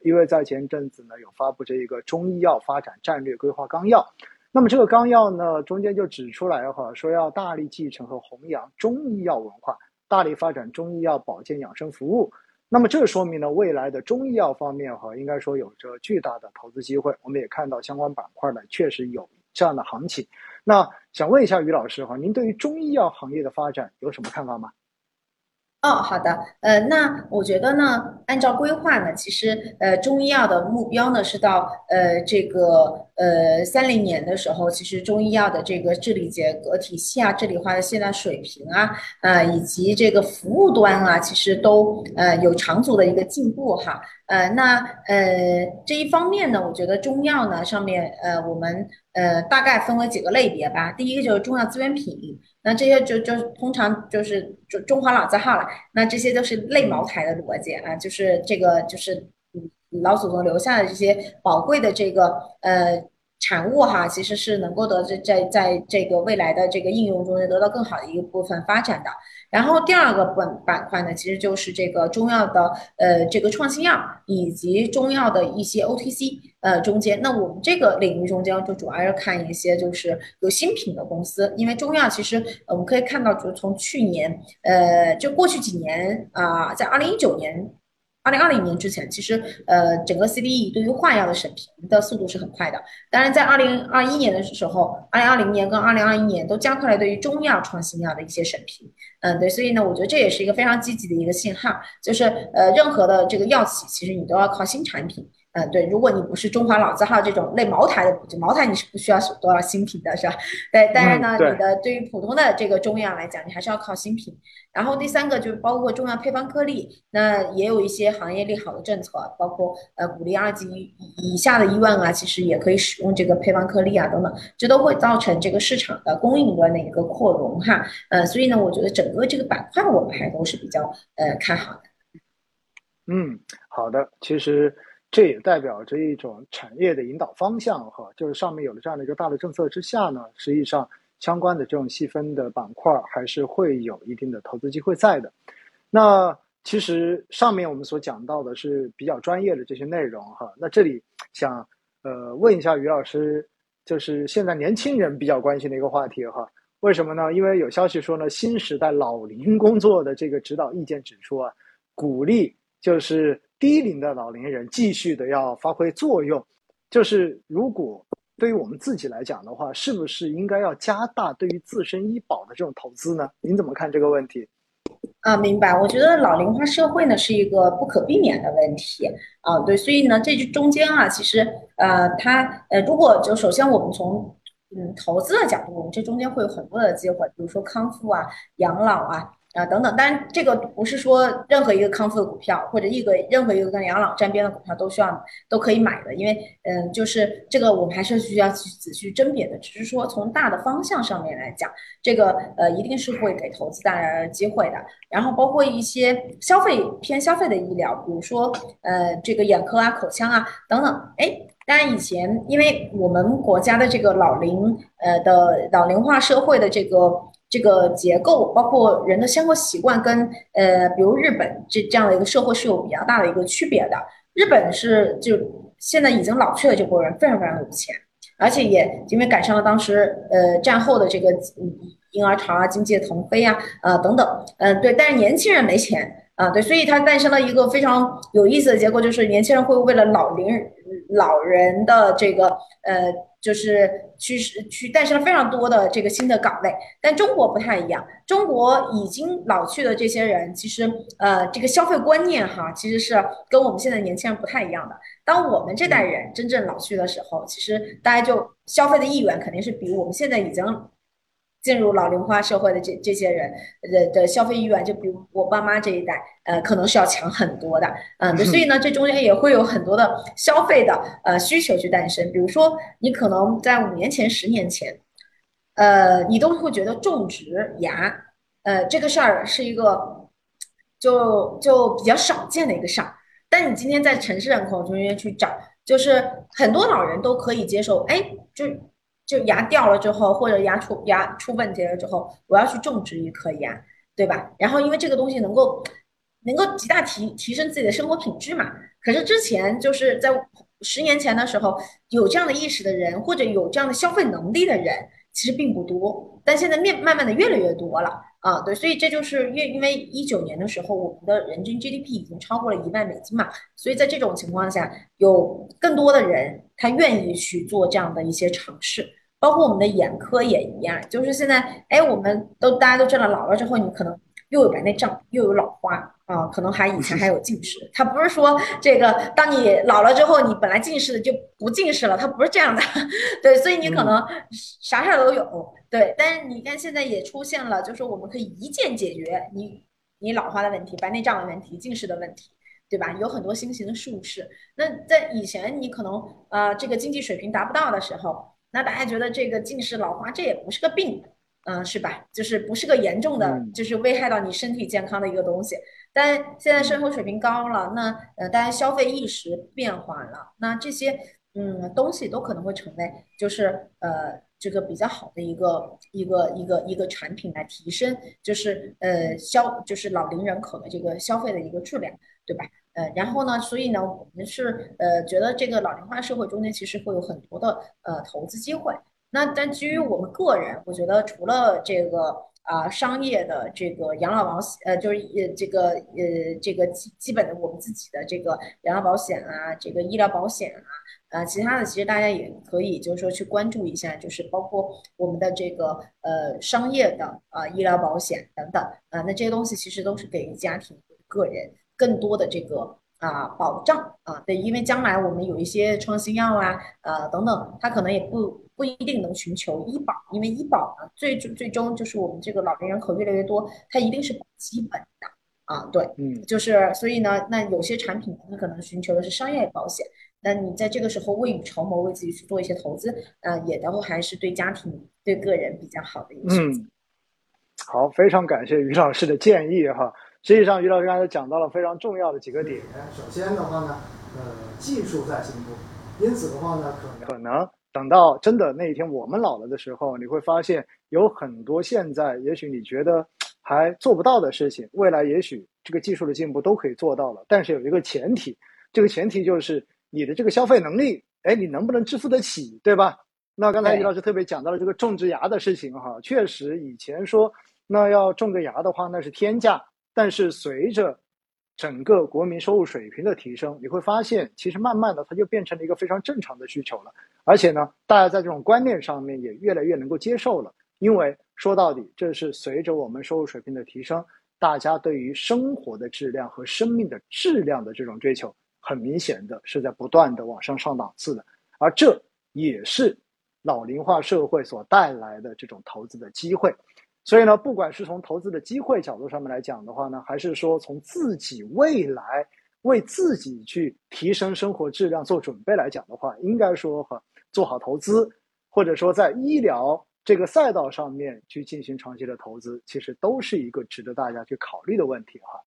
因为在前阵子呢有发布这一个中医药发展战略规划纲要，那么这个纲要呢中间就指出来哈，说要大力继承和弘扬中医药文化，大力发展中医药保健养生服务。那么这说明呢，未来的中医药方面哈，应该说有着巨大的投资机会。我们也看到相关板块呢，确实有这样的行情。那想问一下于老师哈，您对于中医药行业的发展有什么看法吗？哦，好的，呃，那我觉得呢，按照规划呢，其实呃，中医药的目标呢是到呃这个呃三零年的时候，其实中医药的这个治理结构体系啊、治理化的现代水平啊，呃，以及这个服务端啊，其实都呃有长足的一个进步哈。呃，那呃这一方面呢，我觉得中药呢上面呃我们呃大概分为几个类别吧。第一个就是中药资源品。那这些就就通常就是中中华老字号了，那这些都是类茅台的逻辑啊，就是这个就是老祖宗留下的这些宝贵的这个呃。产物哈，其实是能够得在在在这个未来的这个应用中得到更好的一个部分发展的。然后第二个板板块呢，其实就是这个中药的呃这个创新药以及中药的一些 OTC 呃中间。那我们这个领域中间就主要是看一些就是有新品的公司，因为中药其实我们可以看到，就从去年呃就过去几年啊，在二零一九年。二零二零年之前，其实呃，整个 CDE 对于化药的审评的速度是很快的。当然，在二零二一年的时候，二零二零年跟二零二一年都加快了对于中药创新药的一些审评。嗯，对，所以呢，我觉得这也是一个非常积极的一个信号，就是呃，任何的这个药企，其实你都要靠新产品。嗯，对，如果你不是中华老字号这种类茅台的，就茅台你是不需要多少新品的，是吧？对，但是呢，你的对于普通的这个中药来讲，你还是要靠新品。然后第三个就是包括中药配方颗粒，那也有一些行业利好的政策，包括呃鼓励二级以下的医院啊，其实也可以使用这个配方颗粒啊等等，这都会造成这个市场的供应端的一个扩容哈。呃，所以呢，我觉得整个这个板块我们还都是比较呃看好的。嗯，好的，其实。这也代表着一种产业的引导方向，哈，就是上面有了这样的一个大的政策之下呢，实际上相关的这种细分的板块还是会有一定的投资机会在的。那其实上面我们所讲到的是比较专业的这些内容，哈。那这里想呃问一下于老师，就是现在年轻人比较关心的一个话题，哈，为什么呢？因为有消息说呢，新时代老龄工作的这个指导意见指出啊，鼓励就是。低龄的老年人继续的要发挥作用，就是如果对于我们自己来讲的话，是不是应该要加大对于自身医保的这种投资呢？您怎么看这个问题？啊，明白。我觉得老龄化社会呢是一个不可避免的问题啊，对，所以呢，这中间啊，其实呃，它呃，如果就首先我们从嗯投资的角度，我们这中间会有很多的机会，比如说康复啊、养老啊。啊，等等，但这个不是说任何一个康复的股票或者一个任何一个跟养老沾边的股票都需要都可以买的，因为嗯，就是这个我们还是需要去仔细甄别的。只是说从大的方向上面来讲，这个呃一定是会给投资带来机会的。然后包括一些消费偏消费的医疗，比如说呃这个眼科啊、口腔啊等等。哎，当然以前因为我们国家的这个老龄呃的老龄化社会的这个。这个结构包括人的生活习惯，跟呃，比如日本这这样的一个社会是有比较大的一个区别的。日本是就现在已经老去的这波人非常非常有钱，而且也因为赶上了当时呃战后的这个婴儿潮啊、经济的腾飞啊、呃等等，嗯对，但是年轻人没钱啊，对，所以它诞生了一个非常有意思的结果，就是年轻人会为了老龄老人的这个呃。就是去去诞生了非常多的这个新的岗位，但中国不太一样。中国已经老去的这些人，其实呃，这个消费观念哈，其实是跟我们现在年轻人不太一样的。当我们这代人真正老去的时候，其实大家就消费的意愿肯定是比我们现在已经。进入老龄化社会的这这些人的的消费意愿，就比如我爸妈这一代，呃，可能是要强很多的，嗯，所以呢，这中间也会有很多的消费的呃需求去诞生。比如说，你可能在五年前、十年前，呃，你都会觉得种植牙，呃，这个事儿是一个就就比较少见的一个事儿。但你今天在城市人口中间去找，就是很多老人都可以接受，哎，就。就牙掉了之后，或者牙出牙出问题了之后，我要去种植一颗牙，对吧？然后因为这个东西能够能够极大提提升自己的生活品质嘛，可是之前就是在十年前的时候，有这样的意识的人，或者有这样的消费能力的人，其实并不多。但现在面慢慢的越来越多了啊，对，所以这就是因因为一九年的时候，我们的人均 GDP 已经超过了一万美金嘛，所以在这种情况下，有更多的人他愿意去做这样的一些尝试，包括我们的眼科也一样，就是现在，哎，我们都大家都知道，老了之后你可能。又有白内障，又有老花啊，可能还以前还有近视。他不是说这个，当你老了之后，你本来近视的就不近视了，他不是这样的。对，所以你可能啥事儿都有。对，但是你看现在也出现了，就是我们可以一键解决你你老花的问题、白内障的问题、近视的问题，对吧？有很多新型的术式。那在以前你可能呃这个经济水平达不到的时候，那大家觉得这个近视老花这也不是个病。嗯，是吧？就是不是个严重的，就是危害到你身体健康的一个东西。但现在生活水平高了，那呃，大家消费意识变化了，那这些嗯东西都可能会成为就是呃这个比较好的一个一个一个一个产品来提升，就是呃消就是老龄人口的这个消费的一个质量，对吧？呃，然后呢，所以呢，我们是呃觉得这个老龄化社会中间其实会有很多的呃投资机会。那但基于我们个人，我觉得除了这个啊商业的这个养老保险，呃，就是呃这个呃这个基基本的我们自己的这个养老保险啊，这个医疗保险啊，呃，其他的其实大家也可以就是说去关注一下，就是包括我们的这个呃商业的啊医疗保险等等啊，那这些东西其实都是给家庭个人更多的这个啊保障啊，对，因为将来我们有一些创新药啊，呃等等，它可能也不。不一定能寻求医保，因为医保呢，最终最终就是我们这个老年人口越来越多，它一定是基本的啊，对，嗯，就是所以呢，那有些产品它可能寻求的是商业保险，那你在这个时候未雨绸缪，为自己去做一些投资，呃，也都还是对家庭对个人比较好的一个选择。好，非常感谢于老师的建议哈。实际上，于老师刚才讲到了非常重要的几个点。首先的话呢，呃，技术在进步，因此的话呢，可能可能。等到真的那一天我们老了的时候，你会发现有很多现在也许你觉得还做不到的事情，未来也许这个技术的进步都可以做到了。但是有一个前提，这个前提就是你的这个消费能力，哎，你能不能支付得起，对吧？那刚才于老师特别讲到了这个种植牙的事情哈，确实以前说那要种个牙的话那是天价，但是随着整个国民收入水平的提升，你会发现，其实慢慢的它就变成了一个非常正常的需求了。而且呢，大家在这种观念上面也越来越能够接受了。因为说到底，这是随着我们收入水平的提升，大家对于生活的质量和生命的质量的这种追求，很明显的是在不断的往上上档次的。而这也是老龄化社会所带来的这种投资的机会。所以呢，不管是从投资的机会角度上面来讲的话呢，还是说从自己未来为自己去提升生活质量做准备来讲的话，应该说哈，做好投资，或者说在医疗这个赛道上面去进行长期的投资，其实都是一个值得大家去考虑的问题哈。